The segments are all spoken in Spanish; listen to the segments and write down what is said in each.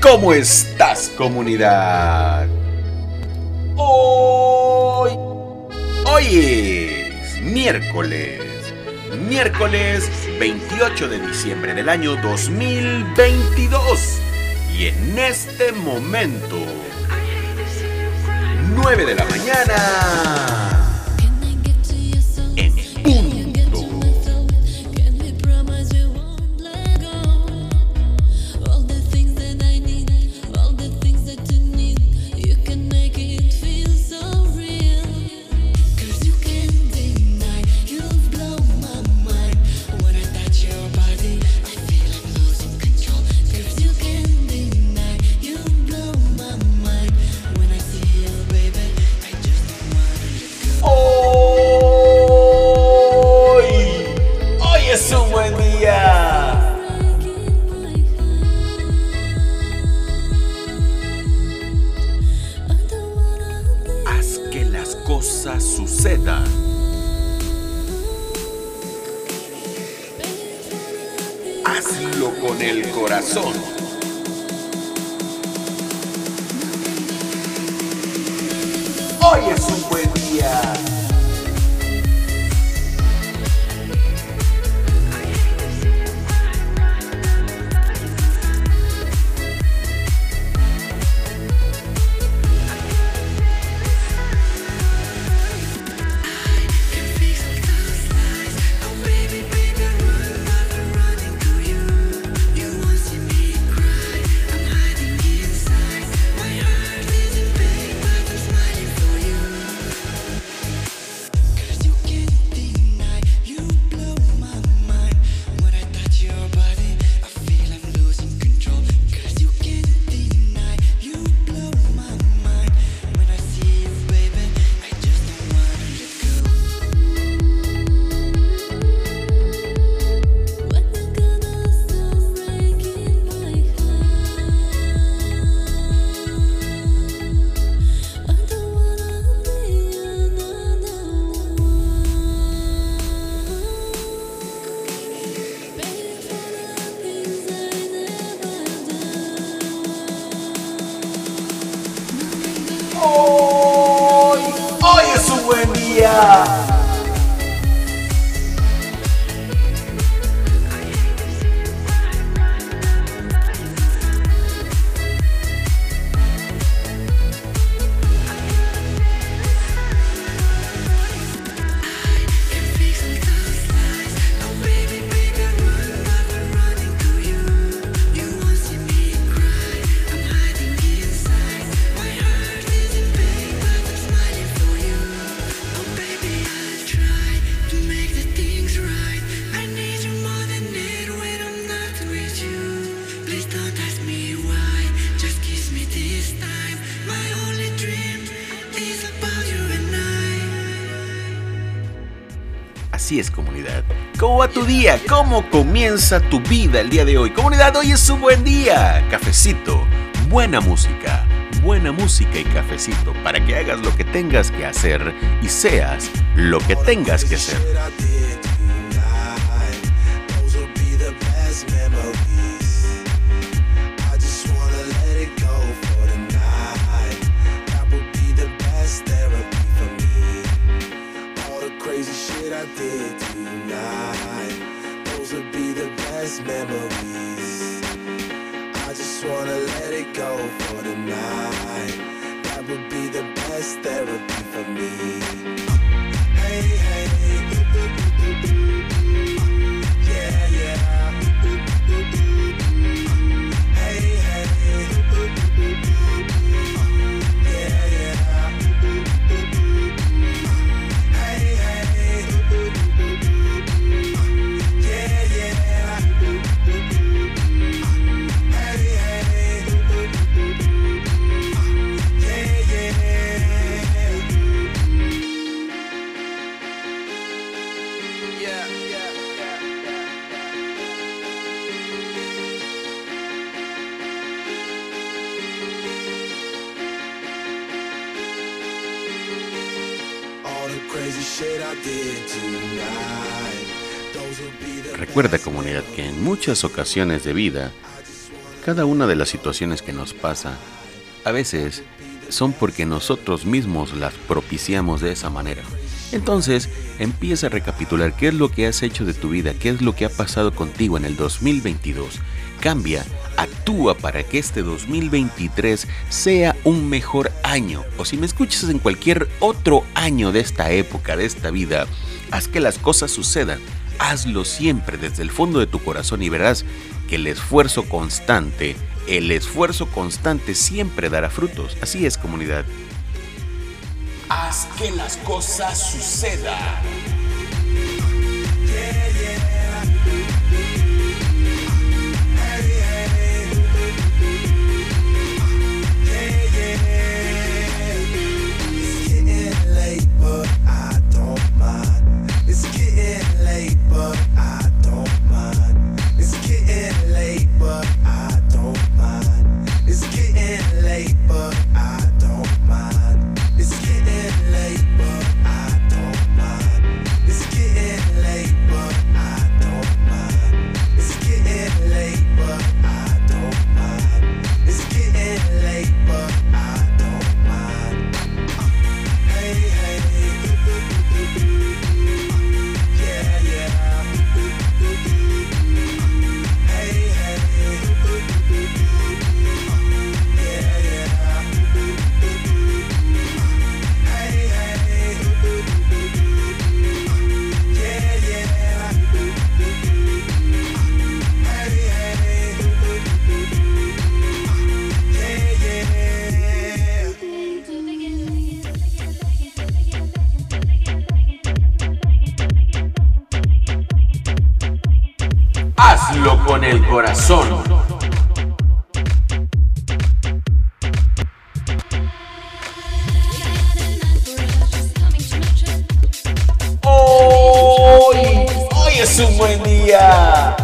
¿Cómo estás comunidad? Hoy, hoy es miércoles, miércoles 28 de diciembre del año 2022 y en este momento, 9 de la mañana. cosas sucedan. Hazlo con el corazón. Hoy es un buen día. Hoy, hoy es un buen día. ¿Cómo comienza tu vida el día de hoy? Comunidad, hoy es un buen día. Cafecito, buena música, buena música y cafecito para que hagas lo que tengas que hacer y seas lo que tengas que ser. Recuerda comunidad que en muchas ocasiones de vida cada una de las situaciones que nos pasa, a veces son porque nosotros mismos las propiciamos de esa manera. Entonces, empieza a recapitular qué es lo que has hecho de tu vida, qué es lo que ha pasado contigo en el 2022. Cambia, actúa para que este 2023 sea un mejor año. O si me escuchas en cualquier otro año de esta época, de esta vida, haz que las cosas sucedan. Hazlo siempre desde el fondo de tu corazón y verás que el esfuerzo constante, el esfuerzo constante siempre dará frutos. Así es comunidad. Haz que las cosas sucedan. Corazón. Hoy, hoy es un buen día.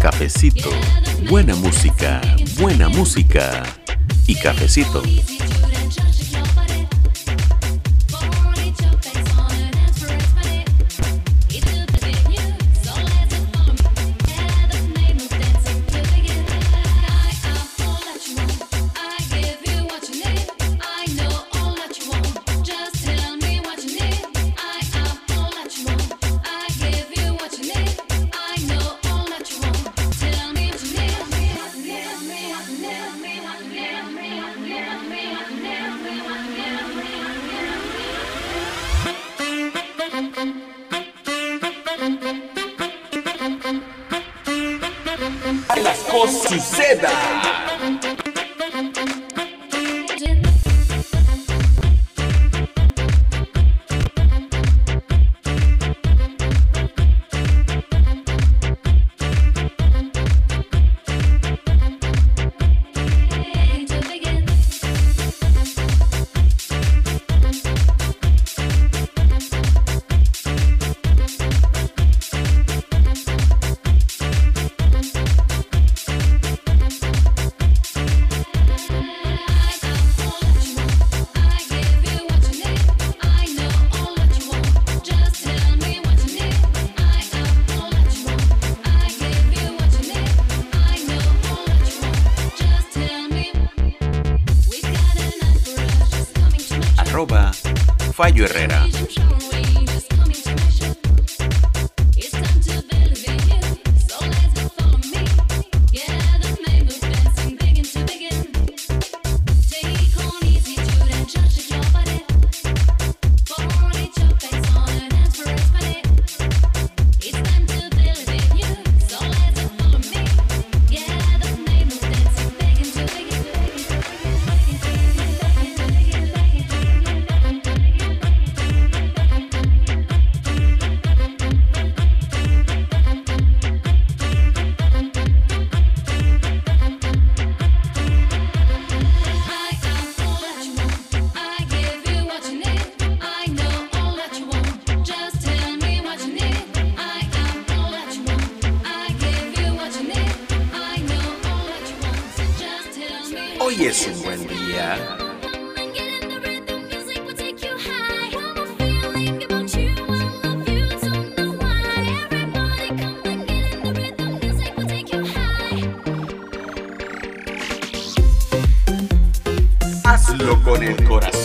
Cafecito, buena música, buena música y cafecito. Las sucedan. Fallo Herrera. Con el corazón.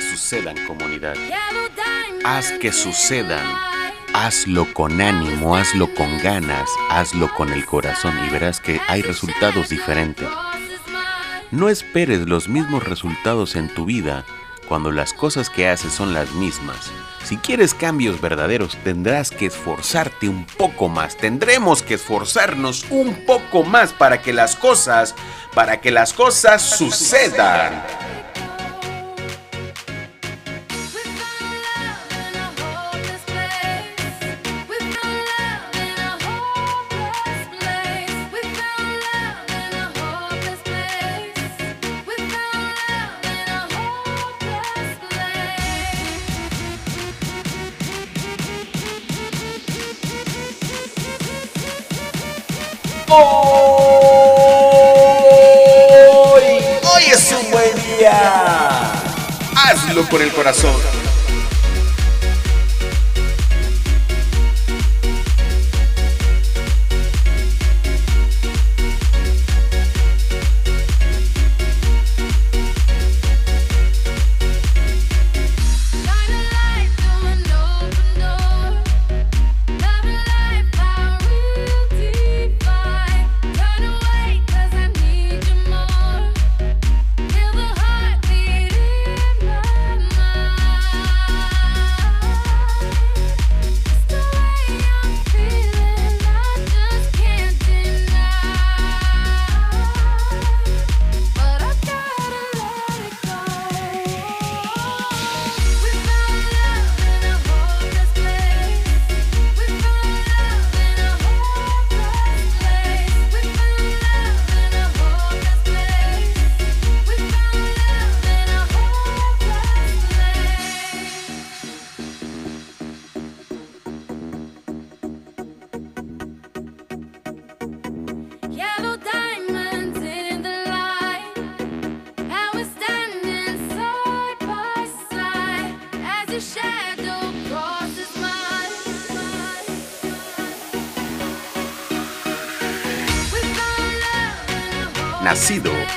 Sucedan comunidad. Haz que sucedan. Hazlo con ánimo, hazlo con ganas, hazlo con el corazón y verás que hay resultados diferentes. No esperes los mismos resultados en tu vida cuando las cosas que haces son las mismas. Si quieres cambios verdaderos, tendrás que esforzarte un poco más. Tendremos que esforzarnos un poco más para que las cosas, para que las cosas sucedan. Con el corazón.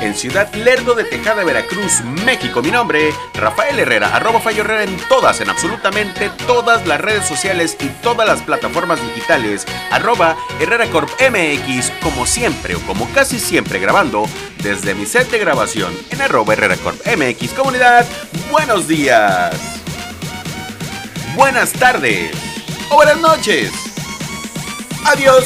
En Ciudad Lerdo de Tejada, Veracruz, México. Mi nombre, Rafael Herrera, arroba Fallo Herrera en todas, en absolutamente todas las redes sociales y todas las plataformas digitales, arroba Herrera Corp MX, como siempre o como casi siempre grabando desde mi set de grabación en arroba Herrera Corp MX. Comunidad, buenos días, buenas tardes o buenas noches. Adiós.